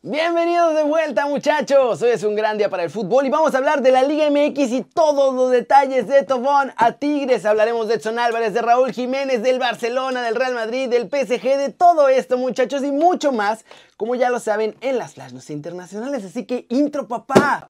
Bienvenidos de vuelta muchachos, hoy es un gran día para el fútbol y vamos a hablar de la Liga MX y todos los detalles de Tobón a Tigres, hablaremos de Edson Álvarez, de Raúl Jiménez, del Barcelona, del Real Madrid, del PSG, de todo esto muchachos y mucho más, como ya lo saben en las flashes internacionales, así que intro papá.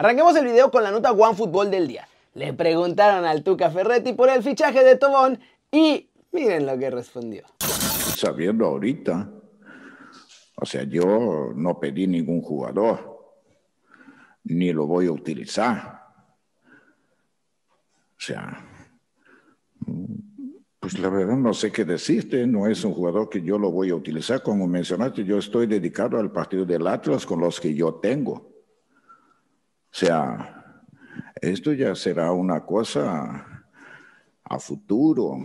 Arranquemos el video con la nota One Fútbol del día. Le preguntaron al Tuca Ferretti por el fichaje de Tobón y miren lo que respondió. Sabiendo ahorita, o sea, yo no pedí ningún jugador, ni lo voy a utilizar. O sea, pues la verdad no sé qué decirte, no es un jugador que yo lo voy a utilizar. Como mencionaste, yo estoy dedicado al partido del Atlas con los que yo tengo. O sea, esto ya será una cosa a futuro.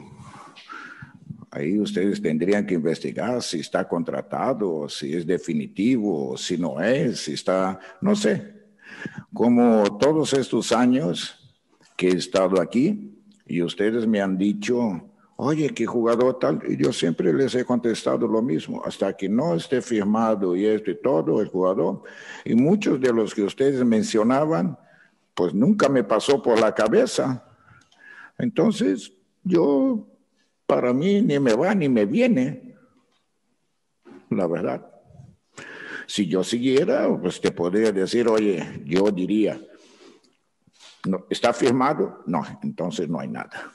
Ahí ustedes tendrían que investigar si está contratado, si es definitivo, si no es, si está, no sé. Como todos estos años que he estado aquí y ustedes me han dicho, oye, qué jugador tal, y yo siempre les he contestado lo mismo, hasta que no esté firmado y esto y todo el jugador, y muchos de los que ustedes mencionaban, pues nunca me pasó por la cabeza. Entonces, yo, para mí, ni me va ni me viene, la verdad. Si yo siguiera, pues te podría decir, oye, yo diría, no, ¿está firmado? No, entonces no hay nada.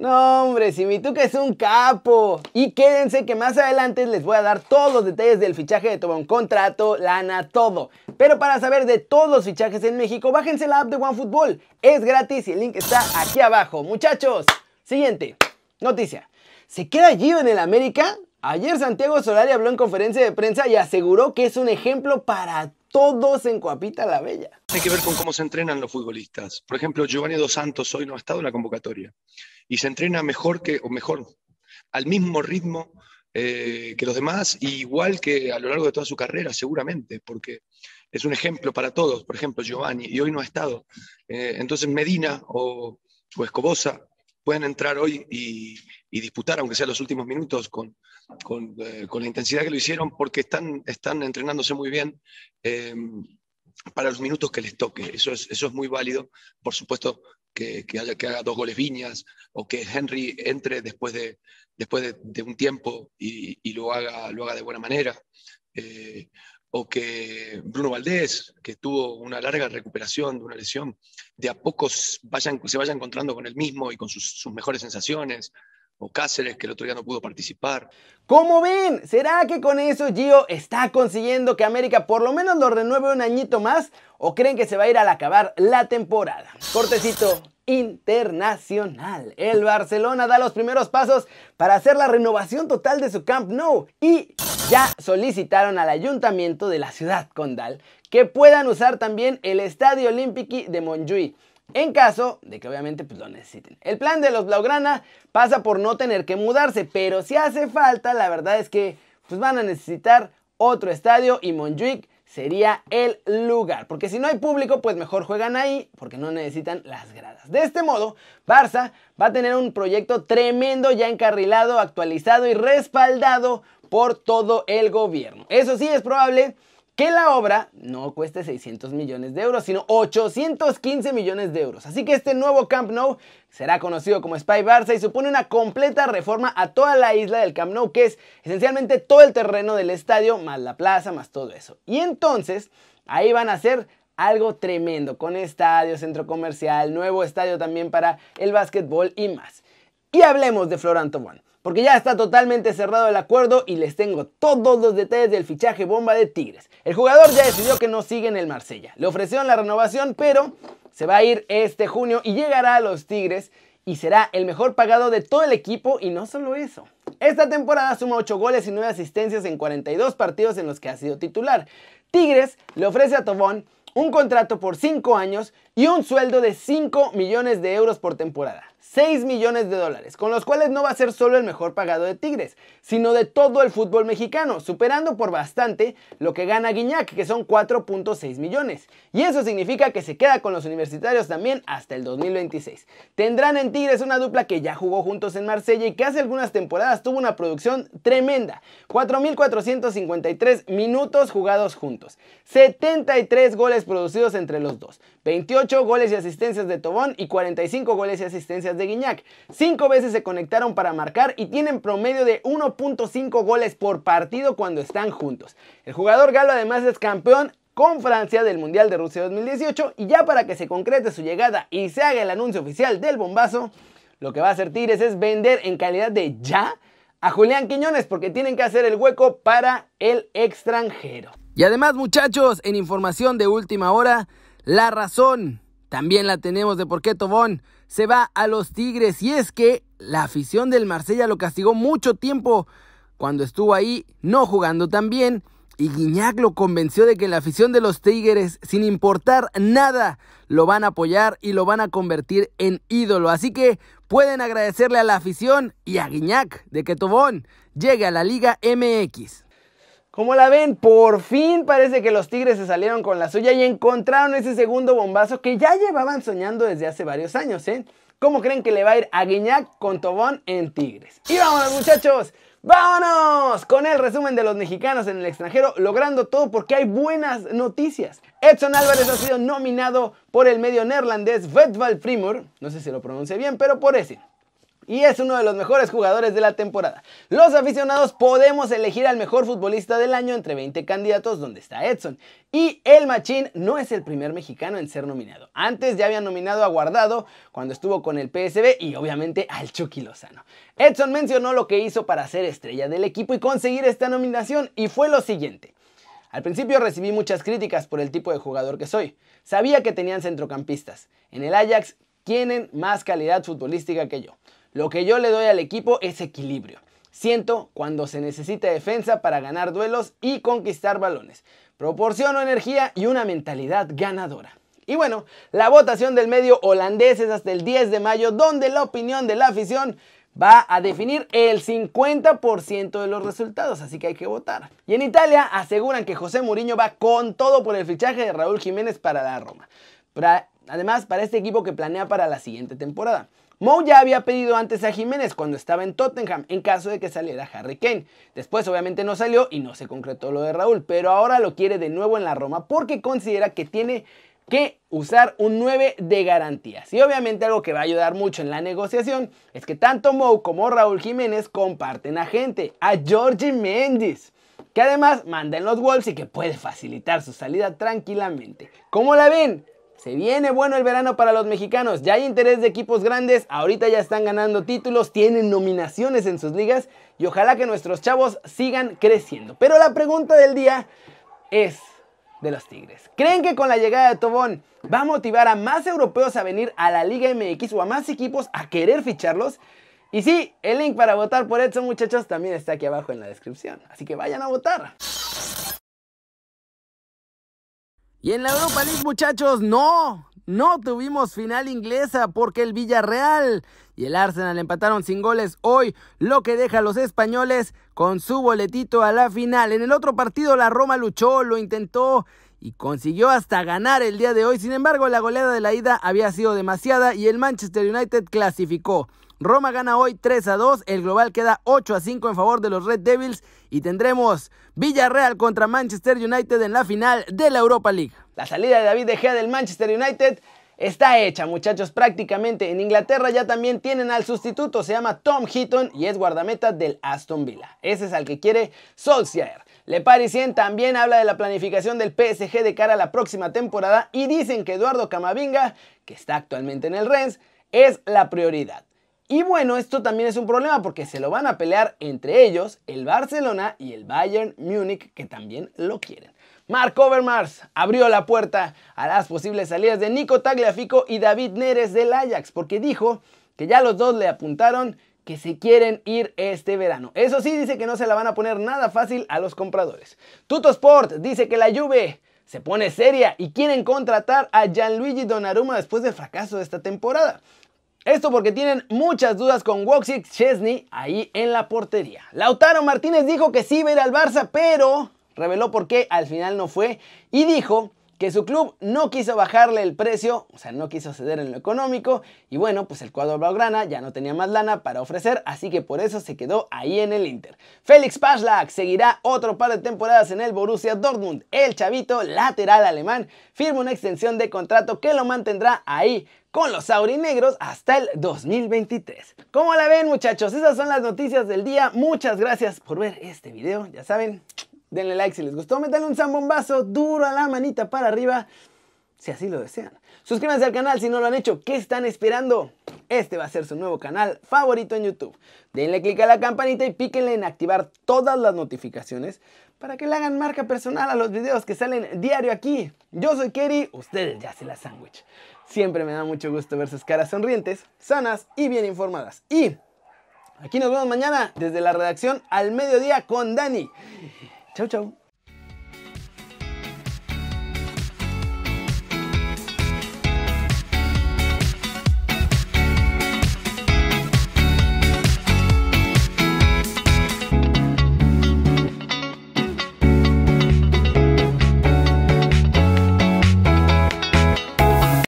No, hombre, si mi Tuca es un capo. Y quédense que más adelante les voy a dar todos los detalles del fichaje de Tobón, contrato, lana, todo. Pero para saber de todos los fichajes en México, bájense la app de OneFootball. Es gratis y el link está aquí abajo. Muchachos, siguiente noticia. ¿Se queda Gio en el América? Ayer Santiago Solari habló en conferencia de prensa y aseguró que es un ejemplo para todos en Coapita la Bella. Tiene que ver con cómo se entrenan los futbolistas. Por ejemplo, Giovanni Dos Santos hoy no ha estado en la convocatoria y se entrena mejor que, o mejor, al mismo ritmo eh, que los demás, igual que a lo largo de toda su carrera, seguramente, porque es un ejemplo para todos. Por ejemplo, Giovanni, y hoy no ha estado. Eh, entonces Medina o Escobosa pueden entrar hoy y, disputar, aunque sea los últimos minutos, con, eh, con, la intensidad que lo hicieron, porque están, están entrenándose muy bien em, para los minutos que les toque. Eso es, eso es muy válido. Por supuesto, que, haya, que haga dos goles Viñas o que Henry entre después de, después de, un tiempo y, y, lo, haga, lo haga de buena manera. Eh, o que Bruno Valdés, que tuvo una larga recuperación de una lesión, de a pocos vayan, se vaya encontrando con él mismo y con sus, mejores sensaciones, o Cáceres, que el otro día no pudo participar. ¿Cómo ven? ¿Será que con eso Gio está consiguiendo que América por lo menos lo renueve un añito más? ¿O creen que se va a ir al acabar la temporada? Cortecito internacional. El Barcelona da los primeros pasos para hacer la renovación total de su Camp Nou y ya solicitaron al ayuntamiento de la ciudad condal que puedan usar también el Estadio Olímpico de Montjuïc en caso de que obviamente pues, lo necesiten. El plan de los Blaugrana pasa por no tener que mudarse, pero si hace falta, la verdad es que pues, van a necesitar otro estadio y Montjuic sería el lugar. Porque si no hay público, pues mejor juegan ahí porque no necesitan las gradas. De este modo, Barça va a tener un proyecto tremendo ya encarrilado, actualizado y respaldado por todo el gobierno. Eso sí, es probable que la obra no cueste 600 millones de euros, sino 815 millones de euros. Así que este nuevo Camp Nou será conocido como Spy Barça y supone una completa reforma a toda la isla del Camp Nou, que es esencialmente todo el terreno del estadio, más la plaza, más todo eso. Y entonces, ahí van a hacer algo tremendo, con estadio, centro comercial, nuevo estadio también para el básquetbol y más. Y hablemos de Floranto One porque ya está totalmente cerrado el acuerdo y les tengo todos los detalles del fichaje bomba de Tigres. El jugador ya decidió que no sigue en el Marsella. Le ofrecieron la renovación, pero se va a ir este junio y llegará a los Tigres y será el mejor pagado de todo el equipo y no solo eso. Esta temporada suma 8 goles y 9 asistencias en 42 partidos en los que ha sido titular. Tigres le ofrece a Tobón un contrato por 5 años y un sueldo de 5 millones de euros por temporada. 6 millones de dólares, con los cuales no va a ser solo el mejor pagado de Tigres, sino de todo el fútbol mexicano, superando por bastante lo que gana Guiñac, que son 4.6 millones. Y eso significa que se queda con los universitarios también hasta el 2026. Tendrán en Tigres una dupla que ya jugó juntos en Marsella y que hace algunas temporadas tuvo una producción tremenda, 4.453 minutos jugados juntos, 73 goles producidos entre los dos, 28 goles y asistencias de Tobón y 45 goles y asistencias de Guiñac. Cinco veces se conectaron para marcar y tienen promedio de 1.5 goles por partido cuando están juntos. El jugador galo además es campeón con Francia del Mundial de Rusia 2018 y ya para que se concrete su llegada y se haga el anuncio oficial del bombazo, lo que va a hacer Tigres es vender en calidad de ya a Julián Quiñones porque tienen que hacer el hueco para el extranjero. Y además muchachos, en información de última hora, la razón también la tenemos de por qué Tobón se va a los Tigres. Y es que la afición del Marsella lo castigó mucho tiempo cuando estuvo ahí no jugando tan bien. Y Guiñac lo convenció de que la afición de los Tigres, sin importar nada, lo van a apoyar y lo van a convertir en ídolo. Así que pueden agradecerle a la afición y a Guiñac de que Tobón llegue a la Liga MX. Como la ven, por fin parece que los Tigres se salieron con la suya y encontraron ese segundo bombazo que ya llevaban soñando desde hace varios años, ¿eh? ¿Cómo creen que le va a ir a Guiñac con Tobón en Tigres? Y vámonos muchachos, vámonos con el resumen de los mexicanos en el extranjero, logrando todo porque hay buenas noticias. Edson Álvarez ha sido nominado por el medio neerlandés Vetval Primor, no sé si lo pronuncie bien, pero por ese y es uno de los mejores jugadores de la temporada. Los aficionados podemos elegir al mejor futbolista del año entre 20 candidatos donde está Edson. Y el Machín no es el primer mexicano en ser nominado. Antes ya habían nominado a Guardado cuando estuvo con el PSB y obviamente al Chucky Lozano. Edson mencionó lo que hizo para ser estrella del equipo y conseguir esta nominación y fue lo siguiente. Al principio recibí muchas críticas por el tipo de jugador que soy. Sabía que tenían centrocampistas. En el Ajax tienen más calidad futbolística que yo. Lo que yo le doy al equipo es equilibrio. Siento cuando se necesita defensa para ganar duelos y conquistar balones. Proporciono energía y una mentalidad ganadora. Y bueno, la votación del medio holandés es hasta el 10 de mayo, donde la opinión de la afición va a definir el 50% de los resultados, así que hay que votar. Y en Italia aseguran que José Mourinho va con todo por el fichaje de Raúl Jiménez para la Roma. además, para este equipo que planea para la siguiente temporada. Mou ya había pedido antes a Jiménez cuando estaba en Tottenham en caso de que saliera Harry Kane. Después obviamente no salió y no se concretó lo de Raúl, pero ahora lo quiere de nuevo en la Roma porque considera que tiene que usar un 9 de garantías. Y obviamente algo que va a ayudar mucho en la negociación es que tanto Mou como Raúl Jiménez comparten a gente, a Georgie Mendes, que además manda en los Wolves y que puede facilitar su salida tranquilamente. ¿Cómo la ven? Se viene bueno el verano para los mexicanos, ya hay interés de equipos grandes, ahorita ya están ganando títulos, tienen nominaciones en sus ligas y ojalá que nuestros chavos sigan creciendo. Pero la pregunta del día es de los Tigres. ¿Creen que con la llegada de Tobón va a motivar a más europeos a venir a la Liga MX o a más equipos a querer ficharlos? Y sí, el link para votar por Edson muchachos también está aquí abajo en la descripción, así que vayan a votar. Y en la Europa League, muchachos, no, no tuvimos final inglesa porque el Villarreal y el Arsenal empataron sin goles hoy, lo que deja a los españoles con su boletito a la final. En el otro partido la Roma luchó, lo intentó y consiguió hasta ganar el día de hoy. Sin embargo, la goleada de la ida había sido demasiada y el Manchester United clasificó. Roma gana hoy 3 a 2, el global queda 8 a 5 en favor de los Red Devils y tendremos Villarreal contra Manchester United en la final de la Europa League. La salida de David De Gea del Manchester United está hecha, muchachos, prácticamente. En Inglaterra ya también tienen al sustituto, se llama Tom Heaton y es guardameta del Aston Villa. Ese es al que quiere Solskjaer. Le Parisien también habla de la planificación del PSG de cara a la próxima temporada y dicen que Eduardo Camavinga, que está actualmente en el Rennes, es la prioridad. Y bueno, esto también es un problema porque se lo van a pelear entre ellos el Barcelona y el Bayern Múnich que también lo quieren. Mark Overmars abrió la puerta a las posibles salidas de Nico Tagliafico y David Neres del Ajax porque dijo que ya los dos le apuntaron que se quieren ir este verano. Eso sí, dice que no se la van a poner nada fácil a los compradores. Tuto Sport dice que la Juve se pone seria y quieren contratar a Gianluigi Donnarumma después del fracaso de esta temporada. Esto porque tienen muchas dudas con Woxic Chesney ahí en la portería. Lautaro Martínez dijo que sí iba a ir al Barça, pero reveló por qué al final no fue y dijo que su club no quiso bajarle el precio, o sea, no quiso ceder en lo económico, y bueno, pues el cuadro blaugrana ya no tenía más lana para ofrecer, así que por eso se quedó ahí en el Inter. Félix Pajlak seguirá otro par de temporadas en el Borussia Dortmund. El chavito lateral alemán firma una extensión de contrato que lo mantendrá ahí con los aurinegros hasta el 2023. ¿Cómo la ven muchachos? Esas son las noticias del día. Muchas gracias por ver este video. Ya saben, Denle like si les gustó, métanle un zambombazo duro a la manita para arriba si así lo desean. Suscríbanse al canal si no lo han hecho. ¿Qué están esperando? Este va a ser su nuevo canal favorito en YouTube. Denle click a la campanita y píquenle en activar todas las notificaciones para que le hagan marca personal a los videos que salen diario aquí. Yo soy Kerry, ustedes ya se la sándwich. Siempre me da mucho gusto ver sus caras sonrientes, sanas y bien informadas. Y aquí nos vemos mañana desde la redacción al mediodía con Dani. Chau, chau.